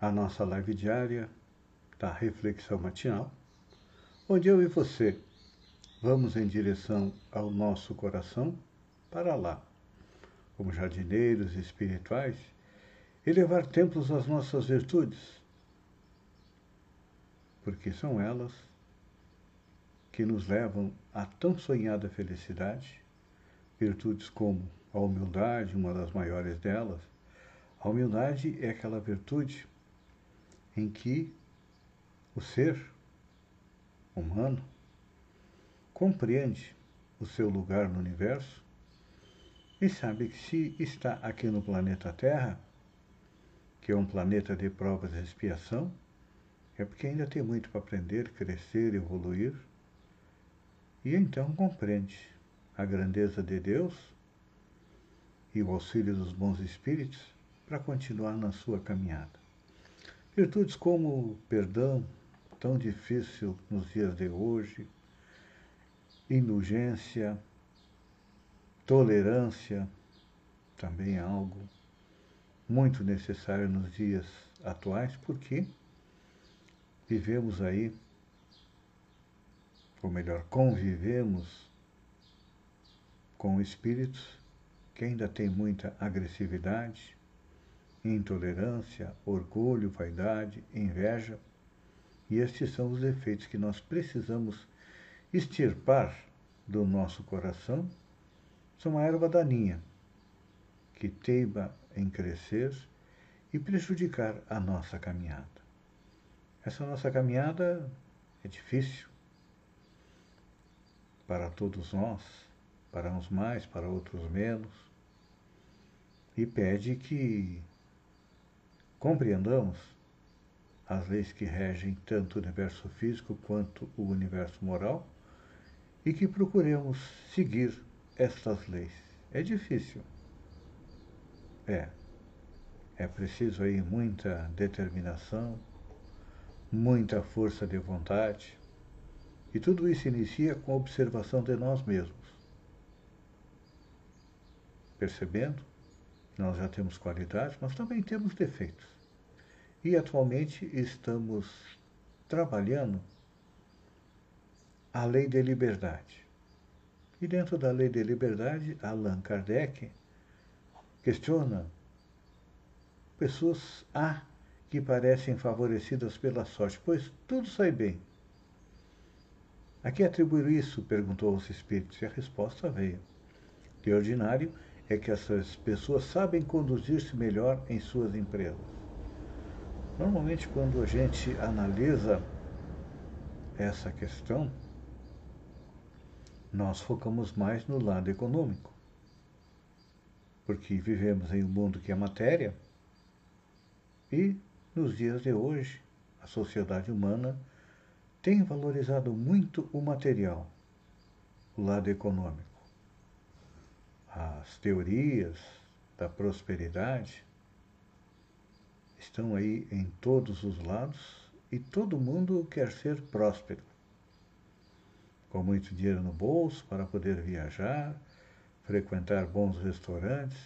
à nossa live diária da reflexão matinal, onde eu e você vamos em direção ao nosso coração para lá, como jardineiros espirituais, elevar templos às nossas virtudes, porque são elas que nos levam à tão sonhada felicidade virtudes como a humildade, uma das maiores delas. A humildade é aquela virtude em que o ser humano compreende o seu lugar no universo e sabe que se está aqui no planeta Terra, que é um planeta de provas e expiação, é porque ainda tem muito para aprender, crescer, evoluir, e então compreende a grandeza de Deus e o auxílio dos bons espíritos para continuar na sua caminhada. Virtudes como perdão, tão difícil nos dias de hoje, indulgência, tolerância, também é algo muito necessário nos dias atuais, porque vivemos aí, ou melhor, convivemos com espíritos que ainda têm muita agressividade, intolerância, orgulho, vaidade, inveja, e estes são os efeitos que nós precisamos extirpar do nosso coração. São uma erva daninha que teima em crescer e prejudicar a nossa caminhada. Essa nossa caminhada é difícil para todos nós, para uns mais, para outros menos, e pede que compreendamos as leis que regem tanto o universo físico quanto o universo moral e que procuremos seguir estas leis. É difícil. É. É preciso aí muita determinação, muita força de vontade, e tudo isso inicia com a observação de nós mesmos percebendo nós já temos qualidades, mas também temos defeitos. E atualmente estamos trabalhando a lei de liberdade. E dentro da lei de liberdade, Allan Kardec questiona pessoas A que parecem favorecidas pela sorte, pois tudo sai bem. A que atribuir isso? perguntou aos espíritos, e a resposta veio. De ordinário, é que essas pessoas sabem conduzir-se melhor em suas empresas. Normalmente, quando a gente analisa essa questão, nós focamos mais no lado econômico, porque vivemos em um mundo que é matéria e, nos dias de hoje, a sociedade humana tem valorizado muito o material, o lado econômico as teorias da prosperidade estão aí em todos os lados e todo mundo quer ser próspero. Com muito dinheiro no bolso para poder viajar, frequentar bons restaurantes,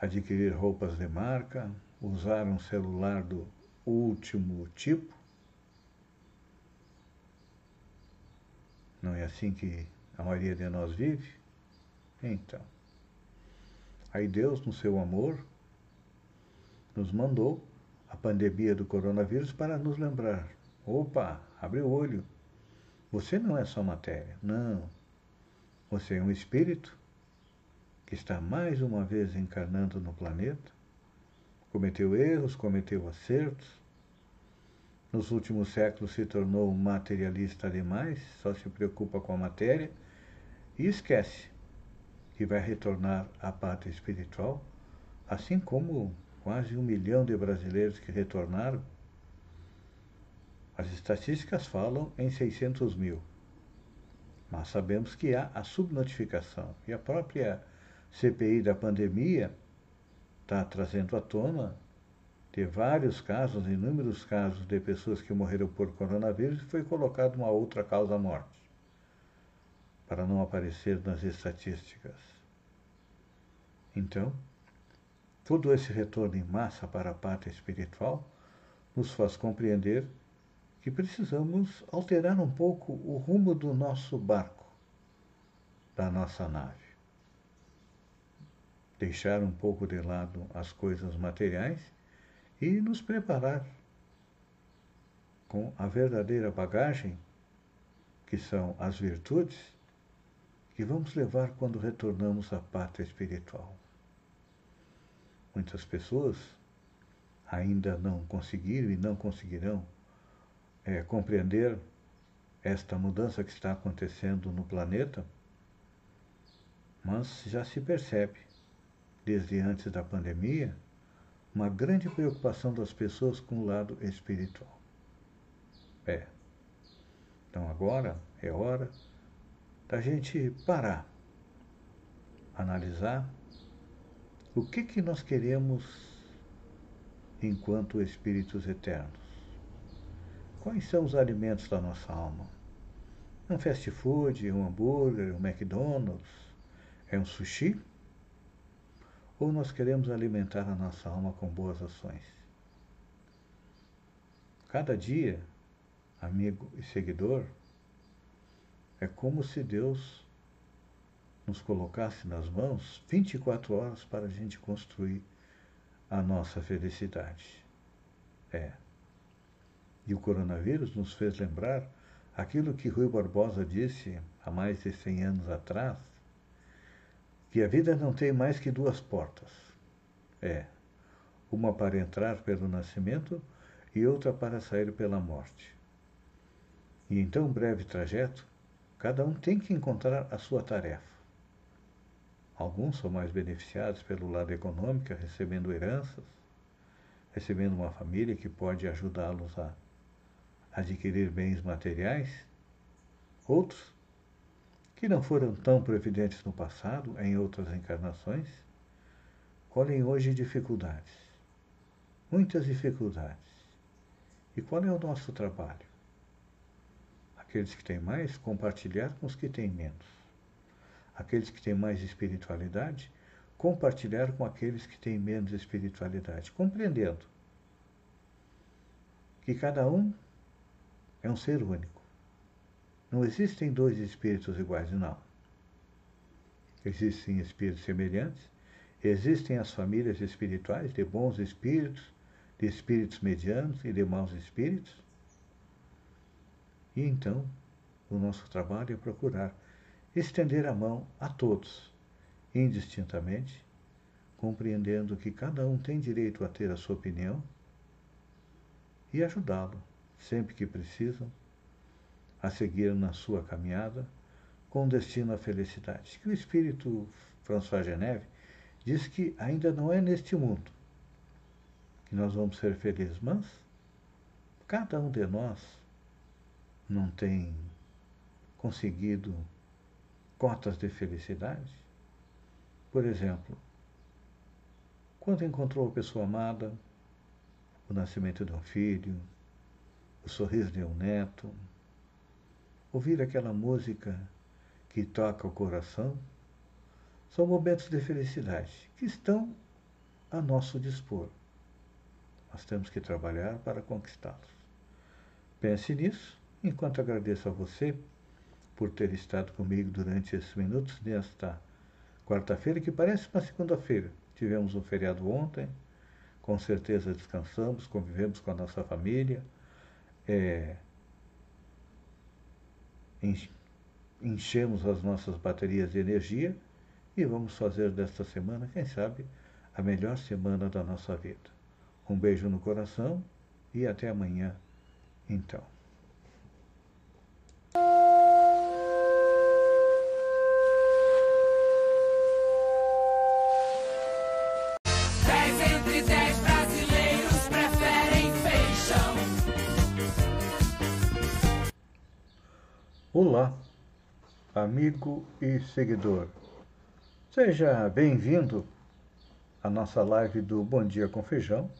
adquirir roupas de marca, usar um celular do último tipo. Não é assim que a maioria de nós vive? Então, aí Deus, no seu amor, nos mandou a pandemia do coronavírus para nos lembrar: opa, abre o olho. Você não é só matéria, não. Você é um espírito que está mais uma vez encarnando no planeta, cometeu erros, cometeu acertos. Nos últimos séculos se tornou materialista demais, só se preocupa com a matéria e esquece que vai retornar à pátria espiritual, assim como quase um milhão de brasileiros que retornaram As estatísticas falam em 600 mil. Mas sabemos que há a subnotificação. E a própria CPI da pandemia está trazendo à tona de vários casos, inúmeros casos de pessoas que morreram por coronavírus e foi colocado uma outra causa morte, para não aparecer nas estatísticas. Então, todo esse retorno em massa para a pátria espiritual nos faz compreender que precisamos alterar um pouco o rumo do nosso barco, da nossa nave deixar um pouco de lado as coisas materiais e nos preparar com a verdadeira bagagem, que são as virtudes, que vamos levar quando retornamos à pátria espiritual. Muitas pessoas ainda não conseguiram e não conseguirão é, compreender esta mudança que está acontecendo no planeta, mas já se percebe desde antes da pandemia, uma grande preocupação das pessoas com o lado espiritual. É. Então agora é hora da gente parar, analisar o que, que nós queremos enquanto espíritos eternos. Quais são os alimentos da nossa alma? Um fast food, um hambúrguer, um McDonald's? É um sushi? ou nós queremos alimentar a nossa alma com boas ações? Cada dia, amigo e seguidor, é como se Deus nos colocasse nas mãos 24 horas para a gente construir a nossa felicidade. É. E o coronavírus nos fez lembrar aquilo que Rui Barbosa disse há mais de 100 anos atrás, que a vida não tem mais que duas portas. É, uma para entrar pelo nascimento e outra para sair pela morte. E em tão breve trajeto, cada um tem que encontrar a sua tarefa. Alguns são mais beneficiados pelo lado econômico, recebendo heranças, recebendo uma família que pode ajudá-los a adquirir bens materiais. Outros que não foram tão previdentes no passado, em outras encarnações, colhem hoje dificuldades. Muitas dificuldades. E qual é o nosso trabalho? Aqueles que têm mais, compartilhar com os que têm menos. Aqueles que têm mais espiritualidade, compartilhar com aqueles que têm menos espiritualidade, compreendendo que cada um é um ser único não existem dois espíritos iguais, não. Existem espíritos semelhantes, existem as famílias espirituais de bons espíritos, de espíritos medianos e de maus espíritos. E então, o nosso trabalho é procurar estender a mão a todos, indistintamente, compreendendo que cada um tem direito a ter a sua opinião e ajudá-lo sempre que precisam a seguir na sua caminhada com destino à felicidade. Que o espírito François Geneve diz que ainda não é neste mundo que nós vamos ser felizes, mas cada um de nós não tem conseguido cotas de felicidade. Por exemplo, quando encontrou a pessoa amada, o nascimento de um filho, o sorriso de um neto, ouvir aquela música que toca o coração, são momentos de felicidade que estão a nosso dispor. Nós temos que trabalhar para conquistá-los. Pense nisso, enquanto agradeço a você por ter estado comigo durante esses minutos nesta quarta-feira, que parece uma segunda-feira. Tivemos um feriado ontem, com certeza descansamos, convivemos com a nossa família. É, enchemos as nossas baterias de energia e vamos fazer desta semana, quem sabe, a melhor semana da nossa vida. Um beijo no coração e até amanhã, então. Olá, amigo e seguidor. Seja bem-vindo à nossa live do Bom Dia com Feijão,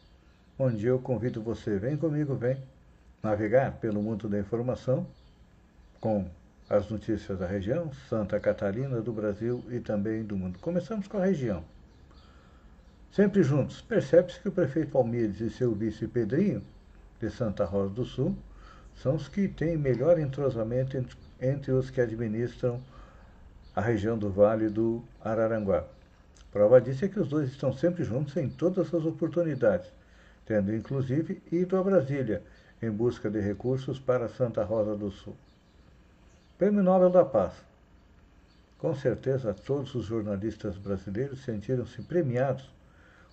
onde eu convido você, vem comigo, vem navegar pelo mundo da informação com as notícias da região, Santa Catarina, do Brasil e também do mundo. Começamos com a região. Sempre juntos, percebe-se que o prefeito Almides e seu vice Pedrinho, de Santa Rosa do Sul, são os que têm melhor entrosamento entre os que administram a região do Vale do Araranguá. Prova disso é que os dois estão sempre juntos em todas as oportunidades, tendo inclusive ido a Brasília em busca de recursos para Santa Rosa do Sul. Prêmio Nobel da Paz. Com certeza, todos os jornalistas brasileiros sentiram-se premiados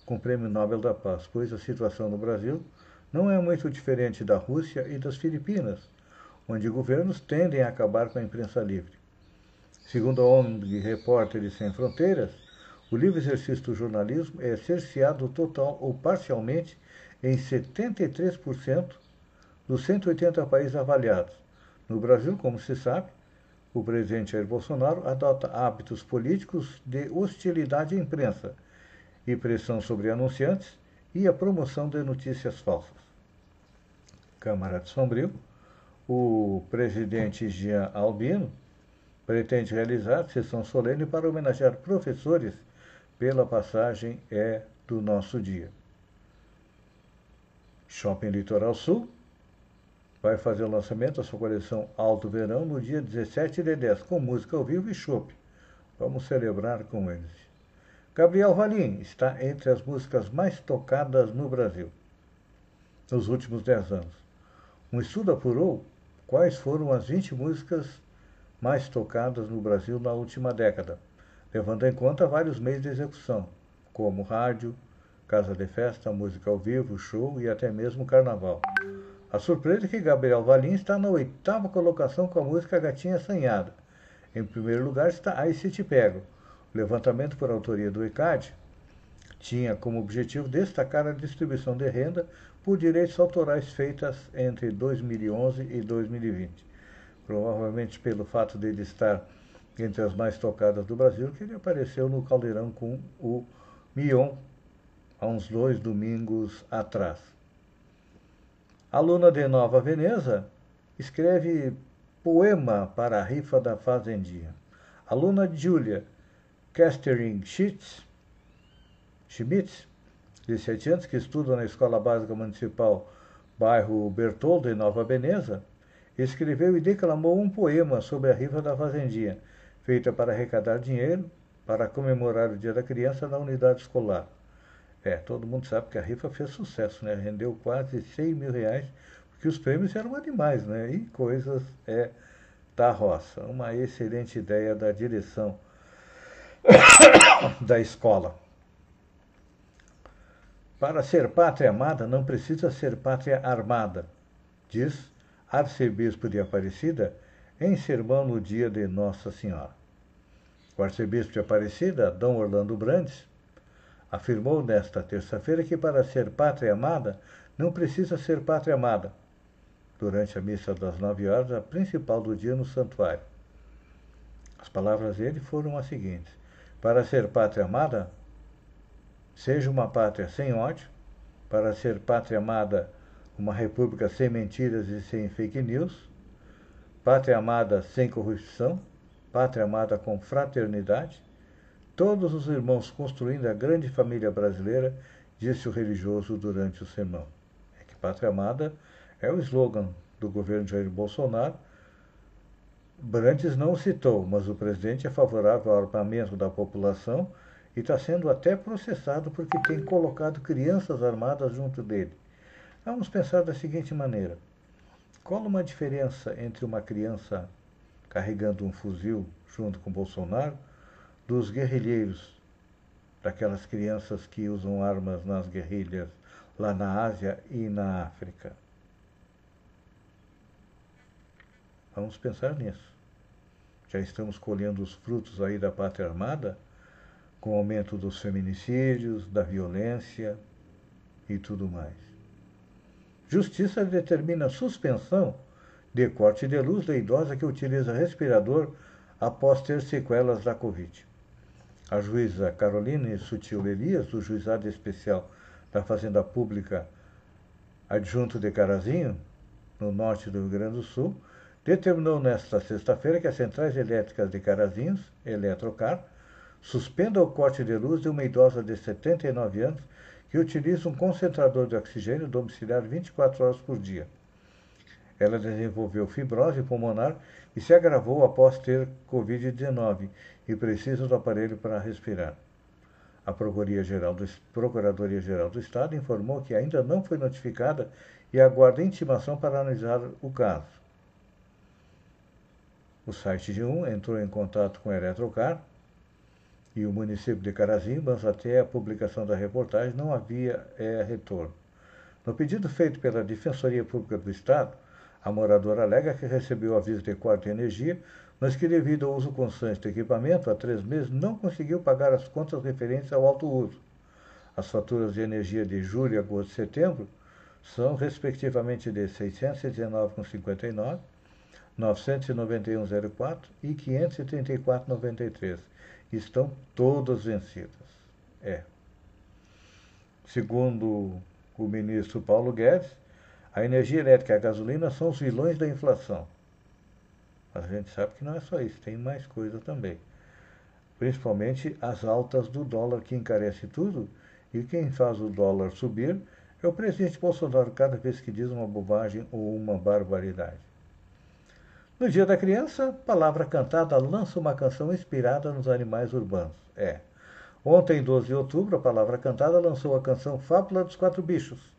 com o Prêmio Nobel da Paz, pois a situação no Brasil não é muito diferente da Rússia e das Filipinas, onde governos tendem a acabar com a imprensa livre. Segundo a ONG Repórteres Sem Fronteiras, o livre exercício do jornalismo é cerceado total ou parcialmente em 73% dos 180 países avaliados. No Brasil, como se sabe, o presidente Jair Bolsonaro adota hábitos políticos de hostilidade à imprensa e pressão sobre anunciantes e a promoção de notícias falsas. Câmara de Sombrio, o presidente Jean Albino pretende realizar sessão solene para homenagear professores pela passagem é do nosso dia. Shopping Litoral Sul vai fazer o lançamento da sua coleção Alto Verão no dia 17 de 10, com música ao vivo e chopp. Vamos celebrar com eles. Gabriel Valim está entre as músicas mais tocadas no Brasil nos últimos 10 anos. Um estudo apurou quais foram as 20 músicas mais tocadas no Brasil na última década, levando em conta vários meios de execução, como rádio, casa de festa, música ao vivo, show e até mesmo carnaval. A surpresa é que Gabriel Valim está na oitava colocação com a música Gatinha Assanhada. Em primeiro lugar está Aí Se Te Pego. O levantamento por autoria do ICAD tinha como objetivo destacar a distribuição de renda por direitos autorais feitas entre 2011 e 2020. Provavelmente pelo fato de ele estar entre as mais tocadas do Brasil, que ele apareceu no Caldeirão com o Mion há uns dois domingos atrás. Aluna de Nova Veneza escreve poema para a rifa da Fazendinha. Aluna Julia Castering Schmitz, Schmitz 17 anos, que estuda na Escola Básica Municipal bairro Bertoldo, em Nova Veneza, escreveu e declamou um poema sobre a rifa da fazendinha, feita para arrecadar dinheiro para comemorar o Dia da Criança na unidade escolar. É, todo mundo sabe que a rifa fez sucesso, né? Rendeu quase 100 mil reais, porque os prêmios eram animais, né? E coisas é da roça. Uma excelente ideia da direção da escola. Para ser pátria amada não precisa ser pátria armada, diz arcebispo de Aparecida em sermão no dia de Nossa Senhora. O arcebispo de Aparecida, Dom Orlando Brandes, afirmou nesta terça-feira que para ser pátria amada não precisa ser pátria amada, durante a missa das nove horas, a principal do dia no santuário. As palavras dele foram as seguintes: Para ser pátria amada, Seja uma pátria sem ódio, para ser pátria amada, uma república sem mentiras e sem fake news, pátria amada sem corrupção, pátria amada com fraternidade, todos os irmãos construindo a grande família brasileira, disse o religioso durante o sermão. É que pátria amada é o slogan do governo Jair Bolsonaro. Brantes não citou, mas o presidente é favorável ao armamento da população e está sendo até processado porque tem colocado crianças armadas junto dele. Vamos pensar da seguinte maneira: qual uma diferença entre uma criança carregando um fuzil junto com Bolsonaro dos guerrilheiros, daquelas crianças que usam armas nas guerrilhas lá na Ásia e na África? Vamos pensar nisso. Já estamos colhendo os frutos aí da pátria armada com o aumento dos feminicídios, da violência e tudo mais. Justiça determina suspensão de corte de luz da idosa que utiliza respirador após ter sequelas da Covid. A juíza Caroline Sutil Elias, do Juizado Especial da Fazenda Pública adjunto de Carazinho, no norte do Rio Grande do Sul, determinou nesta sexta-feira que as centrais elétricas de Carazinhos, Eletrocar, suspendam o corte de luz de uma idosa de 79 anos que utiliza um concentrador de oxigênio domiciliar 24 horas por dia. Ela desenvolveu fibrose pulmonar e se agravou após ter Covid-19 e precisa do aparelho para respirar. A Procuradoria-Geral do, Procuradoria do Estado informou que ainda não foi notificada e aguarda intimação para analisar o caso. O site de um entrou em contato com a Eletrocar e o município de Carazinho, mas até a publicação da reportagem não havia é, retorno. No pedido feito pela Defensoria Pública do Estado, a moradora alega que recebeu aviso de corte de energia, mas que, devido ao uso constante do equipamento, há três meses não conseguiu pagar as contas referentes ao alto uso. As faturas de energia de julho, agosto e setembro são, respectivamente, de R$ 619,59, R$ 991,04 e R$ 534,93. Estão todas vencidas. É. Segundo o ministro Paulo Guedes, a energia elétrica e a gasolina são os vilões da inflação. Mas a gente sabe que não é só isso, tem mais coisa também. Principalmente as altas do dólar que encarece tudo, e quem faz o dólar subir é o presidente Bolsonaro cada vez que diz uma bobagem ou uma barbaridade. No Dia da Criança, Palavra Cantada lança uma canção inspirada nos animais urbanos. É. Ontem, 12 de outubro, a Palavra Cantada lançou a canção Fábula dos Quatro Bichos,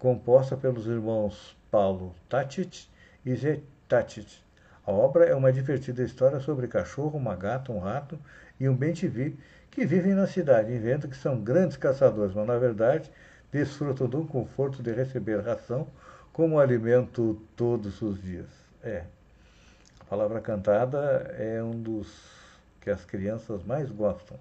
composta pelos irmãos Paulo Tatit e Zé Tatit. A obra é uma divertida história sobre cachorro, uma gata, um rato e um bem-te-vi que vivem na cidade, inventam que são grandes caçadores, mas na verdade desfrutam do conforto de receber ração como alimento todos os dias. É. A palavra cantada é um dos que as crianças mais gostam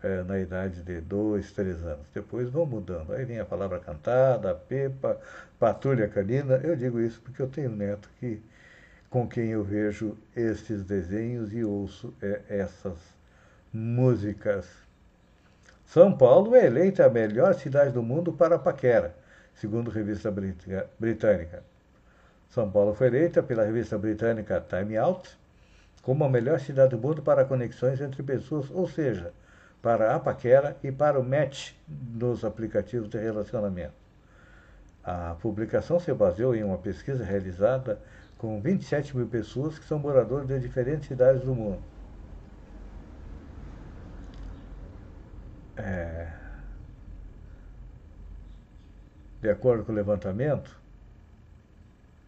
é, na idade de dois, três anos. Depois vão mudando. Aí vem a palavra cantada, a pepa, patrulha canina. Eu digo isso porque eu tenho um neto que, com quem eu vejo estes desenhos e ouço é, essas músicas. São Paulo é eleita a melhor cidade do mundo para paquera, segundo a revista britânica. São Paulo foi eleita pela revista britânica Time Out como a melhor cidade do mundo para conexões entre pessoas, ou seja, para a paquera e para o match nos aplicativos de relacionamento. A publicação se baseou em uma pesquisa realizada com 27 mil pessoas que são moradores de diferentes cidades do mundo. É... De acordo com o levantamento,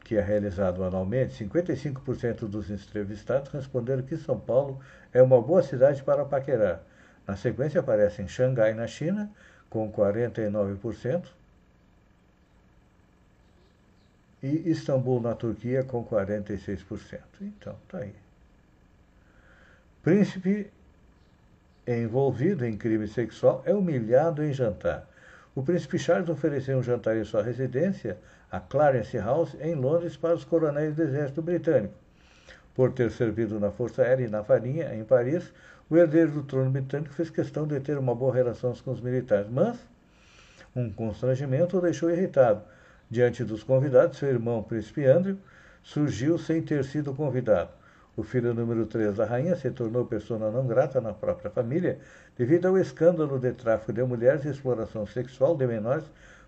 que é realizado anualmente, 55% dos entrevistados responderam que São Paulo é uma boa cidade para paquerar na sequência aparecem Xangai, na China, com 49%, e Istambul, na Turquia, com 46%. Então, tá aí. Príncipe envolvido em crime sexual é humilhado em jantar. O príncipe Charles ofereceu um jantar em sua residência, a Clarence House, em Londres, para os coronéis do exército britânico. Por ter servido na Força Aérea e na Farinha, em Paris, o herdeiro do trono britânico fez questão de ter uma boa relação com os militares, mas um constrangimento o deixou irritado. Diante dos convidados, seu irmão, príncipe Andrew, surgiu sem ter sido convidado. O filho número 3 da rainha se tornou persona não grata na própria família devido ao escândalo de tráfico de mulheres e exploração sexual de menores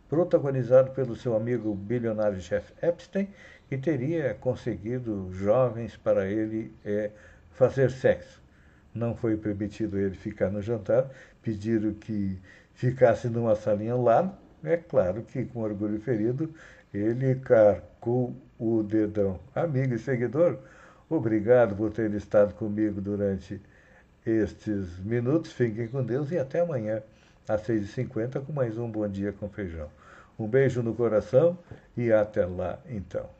protagonizado pelo seu amigo bilionário Jeff Epstein, que teria conseguido jovens para ele é, fazer sexo não foi permitido ele ficar no jantar, pediram que ficasse numa salinha lado. É claro que, com orgulho ferido, ele carcou o dedão. Amigo e seguidor, obrigado por ter estado comigo durante estes minutos. Fiquem com Deus e até amanhã, às 6h50, com mais um Bom Dia com Feijão. Um beijo no coração e até lá, então.